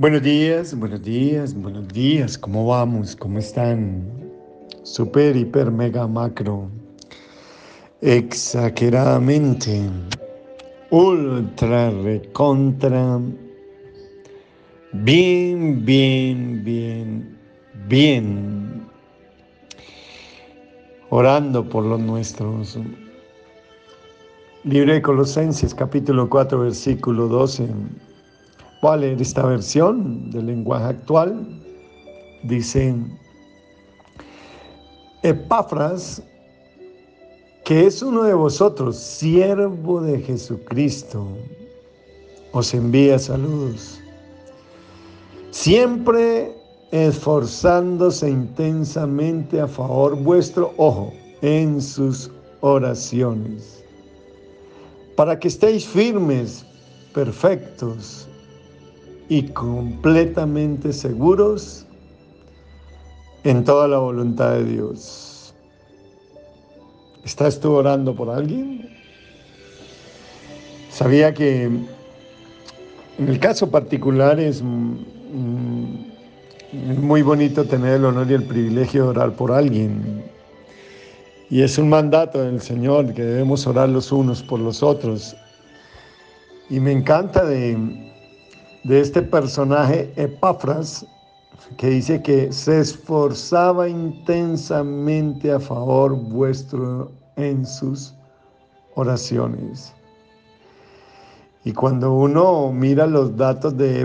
Buenos días, buenos días, buenos días. ¿Cómo vamos? ¿Cómo están? Super, hiper, mega, macro. Exageradamente. Ultra, recontra. Bien, bien, bien, bien. Orando por los nuestros. Libre de Colosenses, capítulo 4, versículo 12. Voy a esta versión del lenguaje actual. Dice, Epafras, que es uno de vosotros, siervo de Jesucristo, os envía saludos. Siempre esforzándose intensamente a favor vuestro, ojo, en sus oraciones, para que estéis firmes, perfectos, y completamente seguros en toda la voluntad de Dios. ¿Estás tú orando por alguien? Sabía que en el caso particular es, muy bonito tener el honor y el privilegio de orar por alguien. Y es un mandato del Señor que debemos orar los unos por los otros. Y me encanta de, de este personaje Epafras, que dice que se esforzaba intensamente a favor vuestro en sus oraciones. Y cuando uno mira los datos de,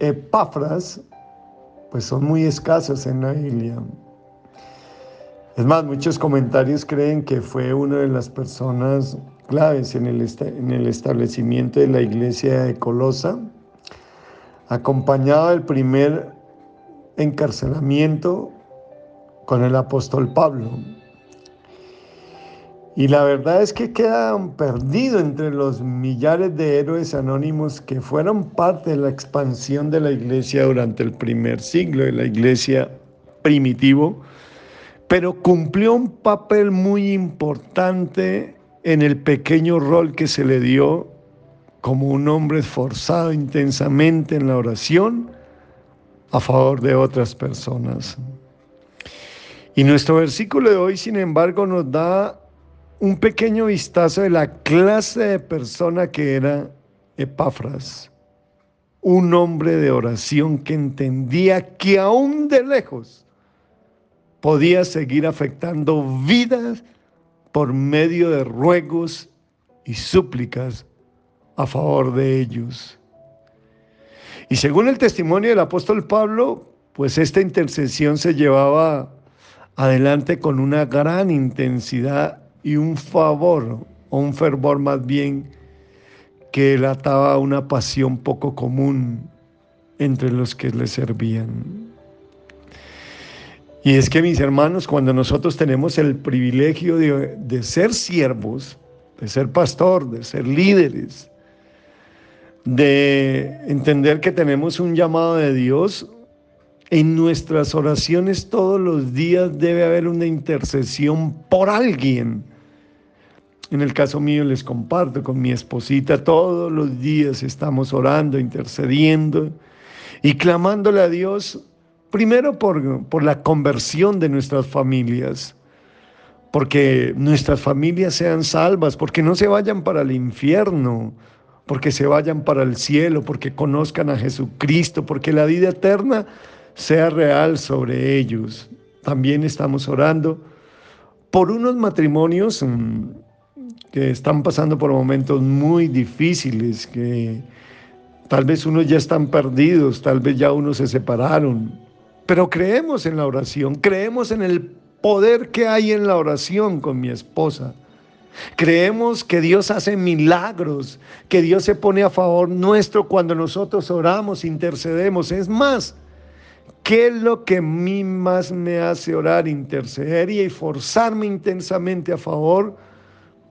Epafras, pues son muy escasos en la Biblia. Es más, muchos comentarios creen que fue una de las personas claves en el, en el establecimiento de la iglesia de Colosa, acompañado del primer encarcelamiento con el apóstol Pablo. Y la verdad es que quedan perdidos entre los millares de héroes anónimos que fueron parte de la expansión de la iglesia durante el primer siglo, de la iglesia primitivo, pero cumplió un papel muy importante en el pequeño rol que se le dio como un hombre esforzado intensamente en la oración a favor de otras personas. Y nuestro versículo de hoy, sin embargo, nos da un pequeño vistazo de la clase de persona que era Epafras, un hombre de oración que entendía que aún de lejos podía seguir afectando vidas por medio de ruegos y súplicas a favor de ellos. Y según el testimonio del apóstol Pablo, pues esta intercesión se llevaba adelante con una gran intensidad y un favor, o un fervor más bien, que ataba una pasión poco común entre los que le servían. Y es que mis hermanos, cuando nosotros tenemos el privilegio de, de ser siervos, de ser pastor, de ser líderes, de entender que tenemos un llamado de Dios, en nuestras oraciones todos los días debe haber una intercesión por alguien. En el caso mío les comparto con mi esposita, todos los días estamos orando, intercediendo y clamándole a Dios, primero por, por la conversión de nuestras familias, porque nuestras familias sean salvas, porque no se vayan para el infierno, porque se vayan para el cielo, porque conozcan a Jesucristo, porque la vida eterna sea real sobre ellos. También estamos orando por unos matrimonios mm, que están pasando por momentos muy difíciles, que tal vez unos ya están perdidos, tal vez ya unos se separaron, pero creemos en la oración, creemos en el poder que hay en la oración con mi esposa. Creemos que Dios hace milagros, que Dios se pone a favor nuestro cuando nosotros oramos, intercedemos. Es más, ¿qué es lo que a mí más me hace orar, interceder y forzarme intensamente a favor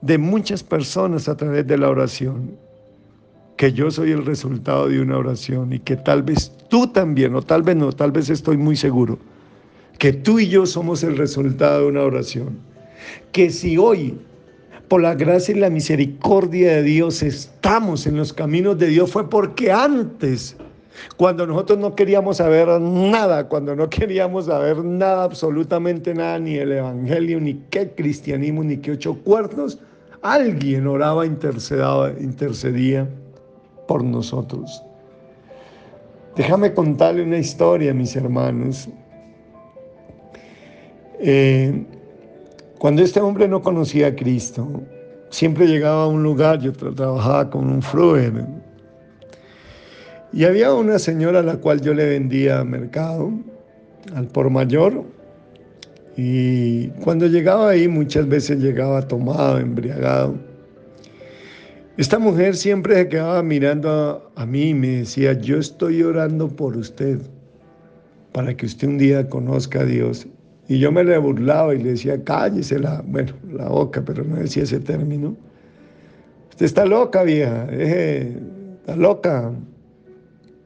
de muchas personas a través de la oración? Que yo soy el resultado de una oración y que tal vez tú también, o tal vez no, tal vez estoy muy seguro, que tú y yo somos el resultado de una oración. Que si hoy por la gracia y la misericordia de Dios estamos en los caminos de Dios fue porque antes Cuando nosotros no queríamos saber nada, cuando no queríamos saber nada, absolutamente nada, ni el Evangelio, ni qué cristianismo, ni qué ocho cuartos, alguien oraba, intercedía por nosotros. Déjame contarle una historia, mis hermanos. Eh, cuando este hombre no conocía a Cristo, siempre llegaba a un lugar, yo trabajaba con un fruer, y había una señora a la cual yo le vendía mercado, al por mayor, y cuando llegaba ahí muchas veces llegaba tomado, embriagado. Esta mujer siempre se quedaba mirando a, mí y me decía, yo estoy orando por usted, para que usted un día conozca a Dios. Y yo me le burlaba y le decía, cállese la, bueno, la boca, pero no decía ese término. Usted está loca, vieja, está loca.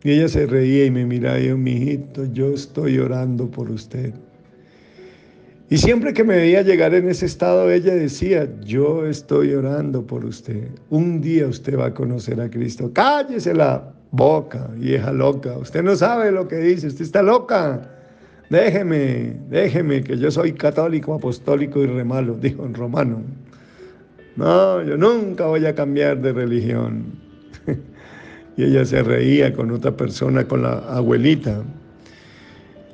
Y ella se reía y me miraba y yo, mijito, yo estoy orando por usted. Y siempre que me veía llegar en ese estado, ella decía, yo estoy orando por usted. Un día usted va a conocer a Cristo. Cállese la boca, vieja loca. Usted no sabe lo que dice, usted está loca. Déjeme, déjeme, que yo soy católico, apostólico y remalo, dijo en romano. No, yo nunca voy a cambiar de religión. y ella se reía con otra persona, con la abuelita.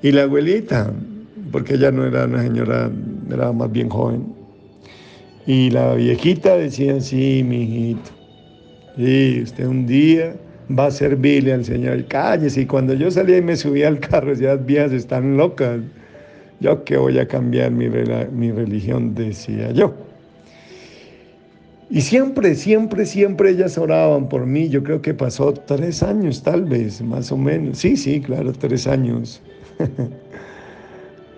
Y la abuelita porque ella no era una señora, era más bien joven. Y la viejita decía, sí, mi hijito, sí, usted un día va a servirle al Señor. Cállese. Y cuando yo salía y me subía al carro, decía, las viejas están locas. Yo que voy a cambiar mi, mi religión, decía yo. Y siempre, siempre, siempre ellas oraban por mí. Yo creo que pasó tres años, tal vez, más o menos. Sí, sí, claro, tres años.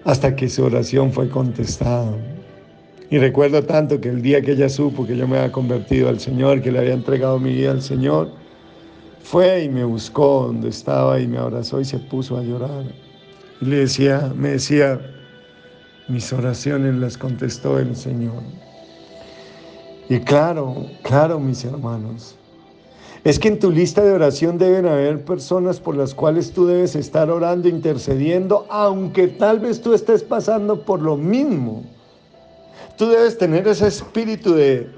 hasta que su oración fue contestada. Y recuerdo tanto que el día que ella supo que yo me había convertido al Señor, que le había entregado mi vida al Señor, fue y me buscó donde estaba y me abrazó y se puso a llorar. Y le decía, me decía, mis oraciones las contestó el Señor. Y claro, claro, mis hermanos, es que en tu lista de oración deben haber personas por las cuales tú debes estar orando, intercediendo, aunque tal vez tú estés pasando por lo mismo. Tú debes tener ese espíritu de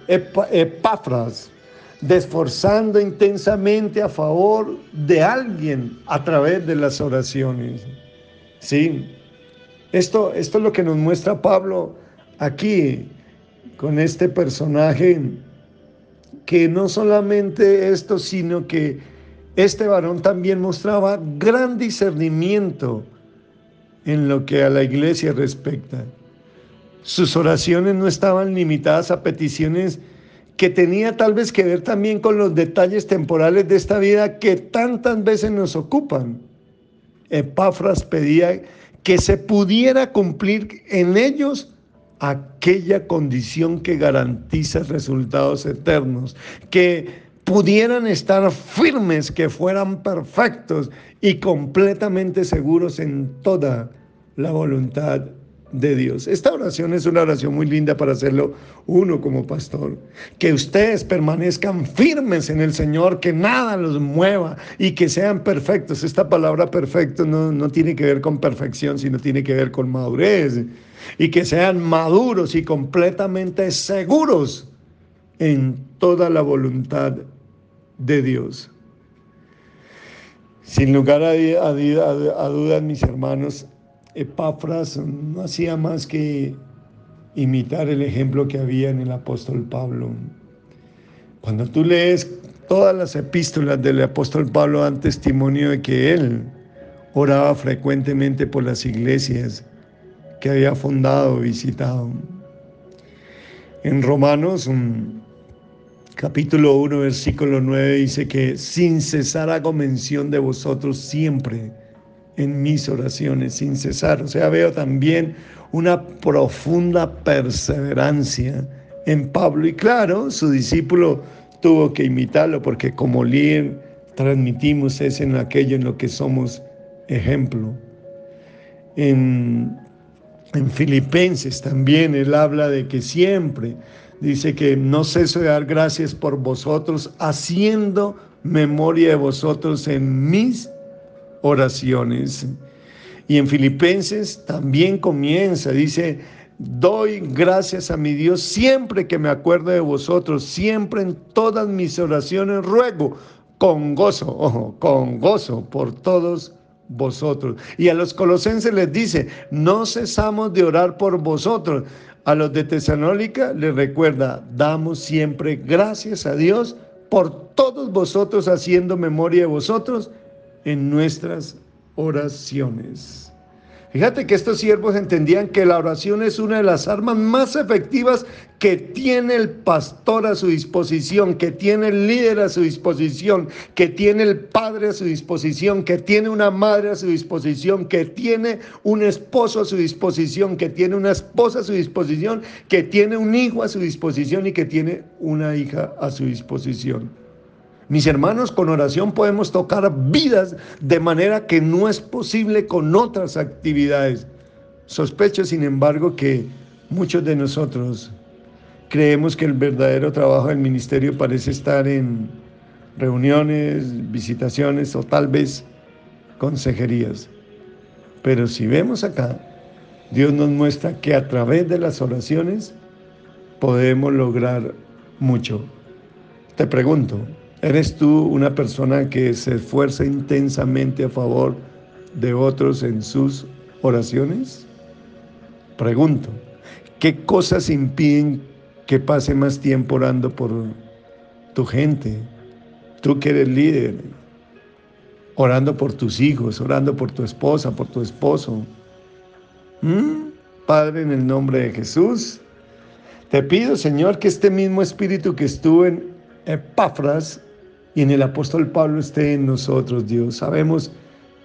epáfras, de esforzando intensamente a favor de alguien a través de las oraciones. Sí, esto, esto es lo que nos muestra Pablo aquí con este personaje que no solamente esto, sino que este varón también mostraba gran discernimiento en lo que a la iglesia respecta. Sus oraciones no estaban limitadas a peticiones que tenía tal vez que ver también con los detalles temporales de esta vida que tantas veces nos ocupan. Epafras pedía que se pudiera cumplir en ellos aquella condición que garantiza resultados eternos, que pudieran estar firmes, que fueran perfectos y completamente seguros en toda la voluntad de Dios. Esta oración es una oración muy linda para hacerlo uno como pastor. Que ustedes permanezcan firmes en el Señor, que nada los mueva y que sean perfectos. Esta palabra perfecto no, no tiene que ver con perfección, sino tiene que ver con madurez. Y que sean maduros y completamente seguros en toda la voluntad de Dios. Sin lugar a, a dudas, mis hermanos, Epafras no hacía más que imitar el ejemplo que había en el apóstol Pablo. Cuando tú lees todas las epístolas del apóstol Pablo dan testimonio de que él oraba frecuentemente por las iglesias que había fundado, visitado. En Romanos, capítulo 1, versículo 9 dice que sin cesar hago mención de vosotros siempre en mis oraciones sin cesar. O sea, veo también una profunda perseverancia en Pablo. Y claro, su discípulo tuvo que imitarlo porque como líder transmitimos ese en aquello en lo que somos ejemplo. En, en Filipenses también él habla de que siempre dice que no ceso de dar gracias por vosotros, haciendo memoria de vosotros en mis oraciones. Y en Filipenses también comienza, dice, doy gracias a mi Dios siempre que me acuerdo de vosotros, siempre en todas mis oraciones ruego con gozo, ojo, con gozo por todos vosotros. Y a los colosenses les dice, no cesamos de orar por vosotros. A los de Tesalónica les recuerda, damos siempre gracias a Dios por todos vosotros haciendo memoria de vosotros en nuestras oraciones. Fíjate que estos siervos entendían que la oración es una de las armas más efectivas que tiene el pastor a su disposición, que tiene el líder a su disposición, que tiene el padre a su disposición, que tiene una madre a su disposición, que tiene un esposo a su disposición, que tiene una esposa a su disposición, que tiene un hijo a su disposición y que tiene una hija a su disposición. Mis hermanos, con oración podemos tocar vidas de manera que no es posible con otras actividades. Sospecho, sin embargo, que muchos de nosotros creemos que el verdadero trabajo del ministerio parece estar en reuniones, visitaciones o tal vez consejerías. Pero si vemos acá, Dios nos muestra que a través de las oraciones podemos lograr mucho. Te pregunto, ¿Eres tú una persona que se esfuerza intensamente a favor de otros en sus oraciones? Pregunto, ¿qué cosas impiden que pase más tiempo orando por tu gente? Tú que eres líder, orando por tus hijos, orando por tu esposa, por tu esposo. ¿Mm? Padre, en el nombre de Jesús, te pido, Señor, que este mismo espíritu que estuvo en Epáfras y en el apóstol Pablo esté en nosotros, Dios. Sabemos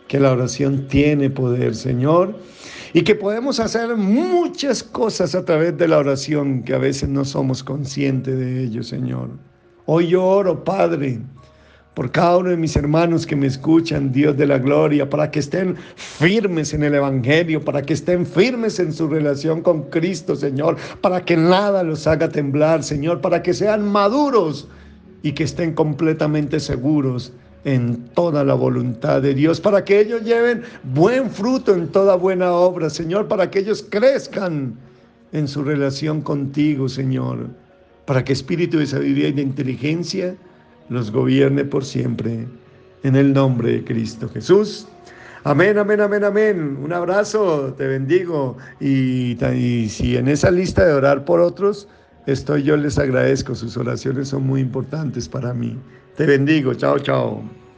que la oración tiene poder, Señor, y que podemos hacer muchas cosas a través de la oración que a veces no somos conscientes de ello, Señor. Hoy yo oro, Padre, por cada uno de mis hermanos que me escuchan, Dios de la gloria, para que estén firmes en el Evangelio, para que estén firmes en su relación con Cristo, Señor, para que nada los haga temblar, Señor, para que sean maduros y que estén completamente seguros en toda la voluntad de Dios, para que ellos lleven buen fruto en toda buena obra, Señor, para que ellos crezcan en su relación contigo, Señor, para que espíritu de sabiduría y de inteligencia los gobierne por siempre, en el nombre de Cristo Jesús. Amén, amén, amén, amén. Un abrazo, te bendigo. Y, y si en esa lista de orar por otros, Estoy yo les agradezco, sus oraciones son muy importantes para mí. Te bendigo, chao, chao.